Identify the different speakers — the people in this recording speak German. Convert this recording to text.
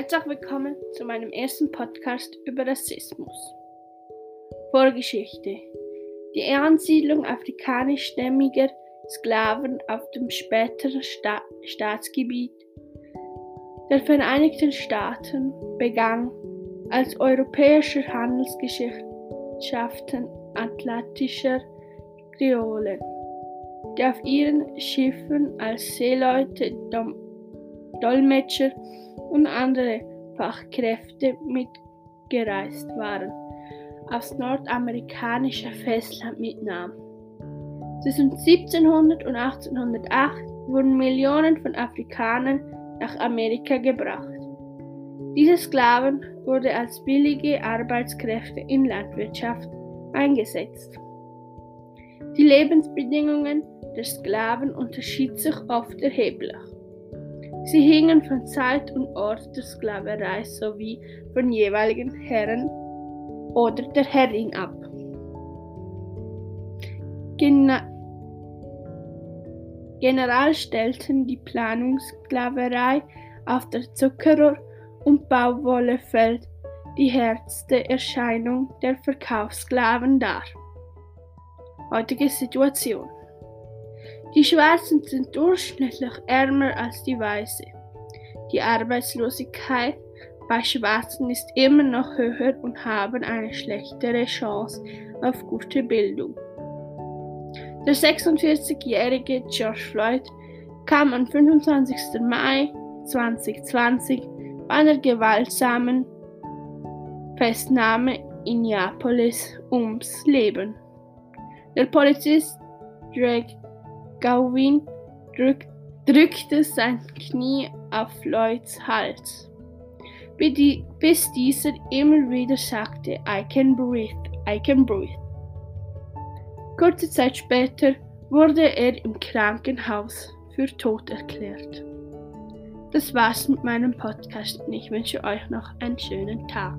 Speaker 1: Herzlich willkommen zu meinem ersten Podcast über Rassismus. Vorgeschichte. Die Ansiedlung afrikanischstämmiger Sklaven auf dem späteren Sta Staatsgebiet der Vereinigten Staaten begann als europäischer Handelsgesellschaften atlantischer Kreolen, die auf ihren Schiffen als Seeleute, Dolmetscher und andere Fachkräfte mitgereist waren, aufs nordamerikanische Festland mitnahm. Zwischen 1700 und 1808 wurden Millionen von Afrikanern nach Amerika gebracht. Diese Sklaven wurden als billige Arbeitskräfte in Landwirtschaft eingesetzt. Die Lebensbedingungen der Sklaven unterschieden sich oft erheblich. Sie hingen von Zeit und Ort der Sklaverei sowie von jeweiligen Herren oder der Herrin ab. Gena General stellten die Planungssklaverei auf der Zuckerohr- und Baumwollefeld die härteste Erscheinung der Verkaufssklaven dar. Heutige Situation. Die Schwarzen sind durchschnittlich ärmer als die Weißen. Die Arbeitslosigkeit bei Schwarzen ist immer noch höher und haben eine schlechtere Chance auf gute Bildung. Der 46-jährige George Floyd kam am 25. Mai 2020 bei einer gewaltsamen Festnahme in Neapolis ums Leben. Der Polizist Drake Gawain drück, drückte sein Knie auf Lloyds Hals, bis dieser immer wieder sagte, I can breathe, I can breathe. Kurze Zeit später wurde er im Krankenhaus für tot erklärt. Das war's mit meinem Podcast und ich wünsche euch noch einen schönen Tag.